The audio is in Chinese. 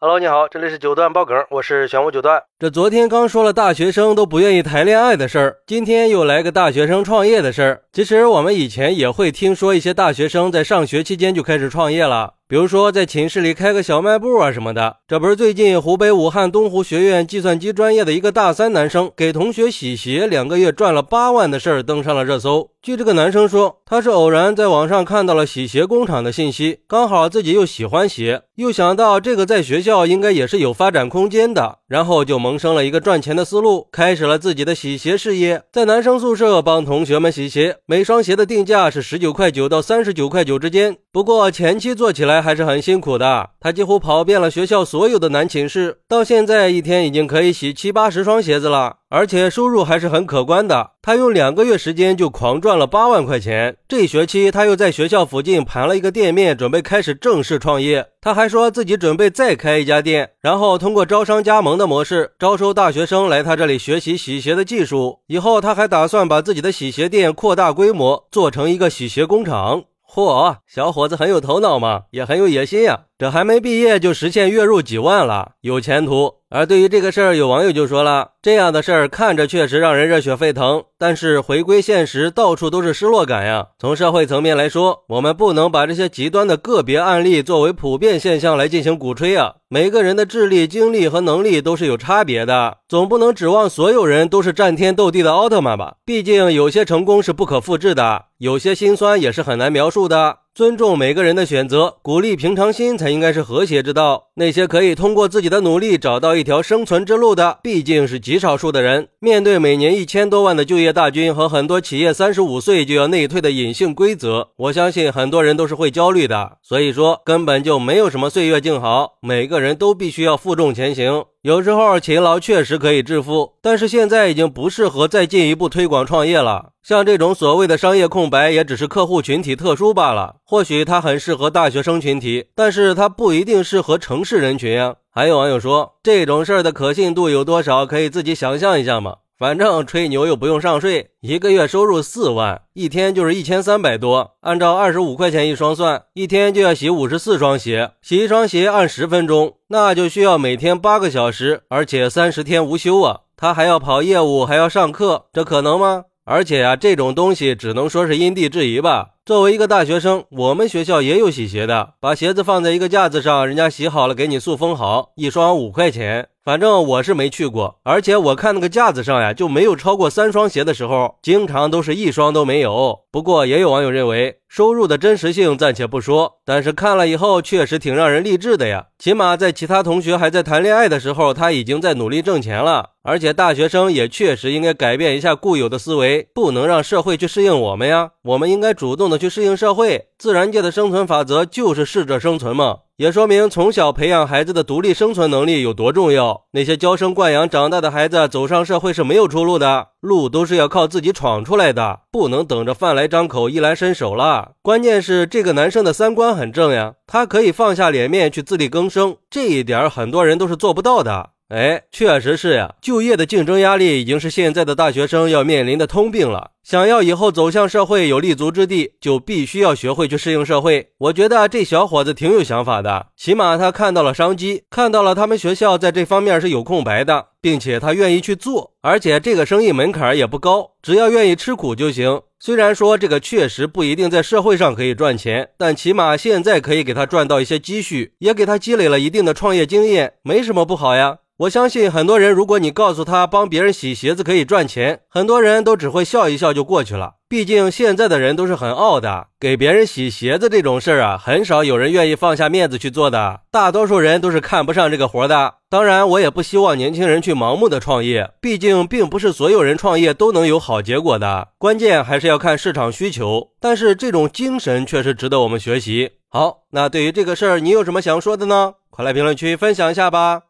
Hello，你好，这里是九段爆梗，我是玄武九段。这昨天刚说了大学生都不愿意谈恋爱的事儿，今天又来个大学生创业的事儿。其实我们以前也会听说一些大学生在上学期间就开始创业了。比如说，在寝室里开个小卖部啊什么的，这不是最近湖北武汉东湖学院计算机专业的一个大三男生给同学洗鞋，两个月赚了八万的事儿登上了热搜。据这个男生说，他是偶然在网上看到了洗鞋工厂的信息，刚好自己又喜欢鞋，又想到这个在学校应该也是有发展空间的，然后就萌生了一个赚钱的思路，开始了自己的洗鞋事业。在男生宿舍帮同学们洗鞋，每双鞋的定价是十九块九到三十九块九之间。不过前期做起来还是很辛苦的，他几乎跑遍了学校所有的男寝室，到现在一天已经可以洗七八十双鞋子了。而且收入还是很可观的，他用两个月时间就狂赚了八万块钱。这学期他又在学校附近盘了一个店面，准备开始正式创业。他还说自己准备再开一家店，然后通过招商加盟的模式招收大学生来他这里学习洗鞋的技术。以后他还打算把自己的洗鞋店扩大规模，做成一个洗鞋工厂。嚯，小伙子很有头脑嘛，也很有野心呀！这还没毕业就实现月入几万了，有前途。而对于这个事儿，有网友就说了：“这样的事儿看着确实让人热血沸腾，但是回归现实，到处都是失落感呀。从社会层面来说，我们不能把这些极端的个别案例作为普遍现象来进行鼓吹啊。每个人的智力、精力和能力都是有差别的，总不能指望所有人都是战天斗地的奥特曼吧？毕竟有些成功是不可复制的，有些心酸也是很难描述的。”尊重每个人的选择，鼓励平常心才应该是和谐之道。那些可以通过自己的努力找到一条生存之路的，毕竟是极少数的人。面对每年一千多万的就业大军和很多企业三十五岁就要内退的隐性规则，我相信很多人都是会焦虑的。所以说，根本就没有什么岁月静好，每个人都必须要负重前行。有时候勤劳确实可以致富，但是现在已经不适合再进一步推广创业了。像这种所谓的商业空白，也只是客户群体特殊罢了。或许它很适合大学生群体，但是它不一定适合城市人群呀。还有网友说，这种事儿的可信度有多少？可以自己想象一下嘛。反正吹牛又不用上税，一个月收入四万，一天就是一千三百多。按照二十五块钱一双算，一天就要洗五十四双鞋，洗一双鞋按十分钟，那就需要每天八个小时，而且三十天无休啊！他还要跑业务，还要上课，这可能吗？而且啊，这种东西只能说是因地制宜吧。作为一个大学生，我们学校也有洗鞋的，把鞋子放在一个架子上，人家洗好了给你塑封好，一双五块钱。反正我是没去过，而且我看那个架子上呀，就没有超过三双鞋的时候，经常都是一双都没有。不过也有网友认为，收入的真实性暂且不说，但是看了以后确实挺让人励志的呀。起码在其他同学还在谈恋爱的时候，他已经在努力挣钱了。而且大学生也确实应该改变一下固有的思维，不能让社会去适应我们呀，我们应该主动的去适应社会。自然界的生存法则就是适者生存嘛。也说明从小培养孩子的独立生存能力有多重要。那些娇生惯养长大的孩子走上社会是没有出路的，路都是要靠自己闯出来的，不能等着饭来张口、衣来伸手了。关键是这个男生的三观很正呀，他可以放下脸面去自力更生，这一点很多人都是做不到的。哎，确实是呀，就业的竞争压力已经是现在的大学生要面临的通病了。想要以后走向社会有立足之地，就必须要学会去适应社会。我觉得这小伙子挺有想法的，起码他看到了商机，看到了他们学校在这方面是有空白的，并且他愿意去做。而且这个生意门槛也不高，只要愿意吃苦就行。虽然说这个确实不一定在社会上可以赚钱，但起码现在可以给他赚到一些积蓄，也给他积累了一定的创业经验，没什么不好呀。我相信很多人，如果你告诉他帮别人洗鞋子可以赚钱，很多人都只会笑一笑就过去了。毕竟现在的人都是很傲的，给别人洗鞋子这种事儿啊，很少有人愿意放下面子去做的。大多数人都是看不上这个活的。当然，我也不希望年轻人去盲目的创业，毕竟并不是所有人创业都能有好结果的。关键还是要看市场需求。但是这种精神确实值得我们学习。好，那对于这个事儿，你有什么想说的呢？快来评论区分享一下吧。